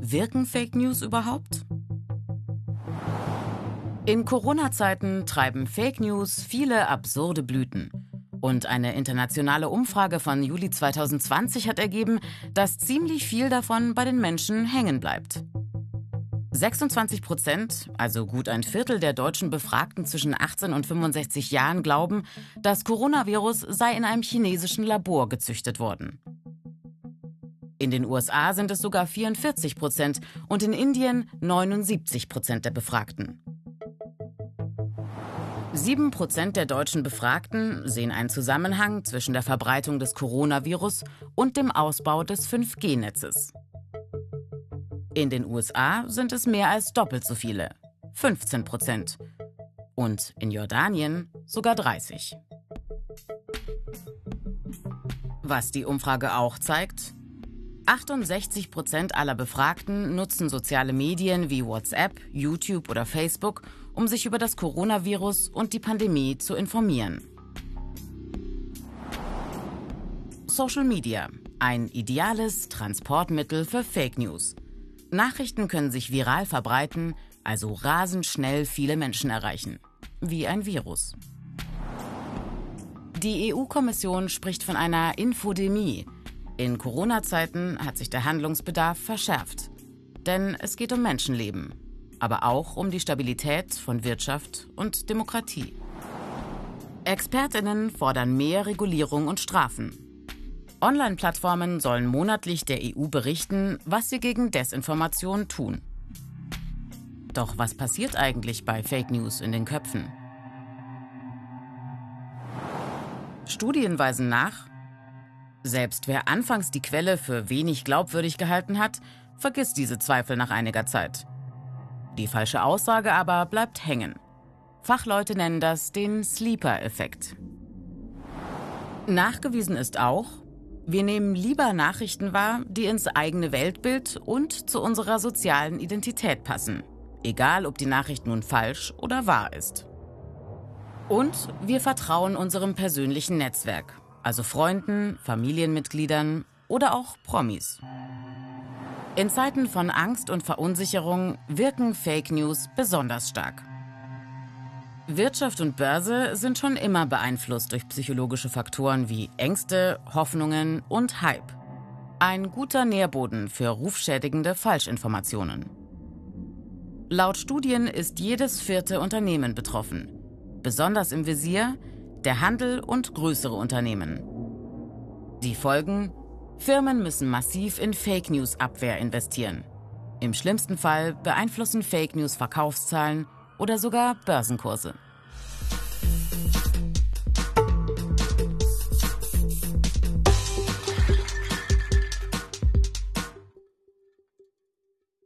Wirken Fake News überhaupt? In Corona-Zeiten treiben Fake News viele absurde Blüten. Und eine internationale Umfrage von Juli 2020 hat ergeben, dass ziemlich viel davon bei den Menschen hängen bleibt. 26 Prozent, also gut ein Viertel der deutschen Befragten zwischen 18 und 65 Jahren, glauben, das Coronavirus sei in einem chinesischen Labor gezüchtet worden. In den USA sind es sogar 44 Prozent und in Indien 79 Prozent der Befragten. Sieben Prozent der deutschen Befragten sehen einen Zusammenhang zwischen der Verbreitung des Coronavirus und dem Ausbau des 5G-Netzes. In den USA sind es mehr als doppelt so viele, 15 Prozent. Und in Jordanien sogar 30. Was die Umfrage auch zeigt, 68 Prozent aller Befragten nutzen soziale Medien wie WhatsApp, YouTube oder Facebook, um sich über das Coronavirus und die Pandemie zu informieren. Social Media. Ein ideales Transportmittel für Fake News. Nachrichten können sich viral verbreiten, also rasend schnell viele Menschen erreichen. Wie ein Virus. Die EU-Kommission spricht von einer Infodemie, in Corona-Zeiten hat sich der Handlungsbedarf verschärft. Denn es geht um Menschenleben, aber auch um die Stabilität von Wirtschaft und Demokratie. Expertinnen fordern mehr Regulierung und Strafen. Online-Plattformen sollen monatlich der EU berichten, was sie gegen Desinformation tun. Doch was passiert eigentlich bei Fake News in den Köpfen? Studien weisen nach, selbst wer anfangs die Quelle für wenig glaubwürdig gehalten hat, vergisst diese Zweifel nach einiger Zeit. Die falsche Aussage aber bleibt hängen. Fachleute nennen das den Sleeper-Effekt. Nachgewiesen ist auch, wir nehmen lieber Nachrichten wahr, die ins eigene Weltbild und zu unserer sozialen Identität passen, egal ob die Nachricht nun falsch oder wahr ist. Und wir vertrauen unserem persönlichen Netzwerk, also Freunden, Familienmitgliedern oder auch Promis. In Zeiten von Angst und Verunsicherung wirken Fake News besonders stark. Wirtschaft und Börse sind schon immer beeinflusst durch psychologische Faktoren wie Ängste, Hoffnungen und Hype. Ein guter Nährboden für rufschädigende Falschinformationen. Laut Studien ist jedes vierte Unternehmen betroffen. Besonders im Visier der Handel und größere Unternehmen. Die Folgen? Firmen müssen massiv in Fake News Abwehr investieren. Im schlimmsten Fall beeinflussen Fake News Verkaufszahlen oder sogar Börsenkurse.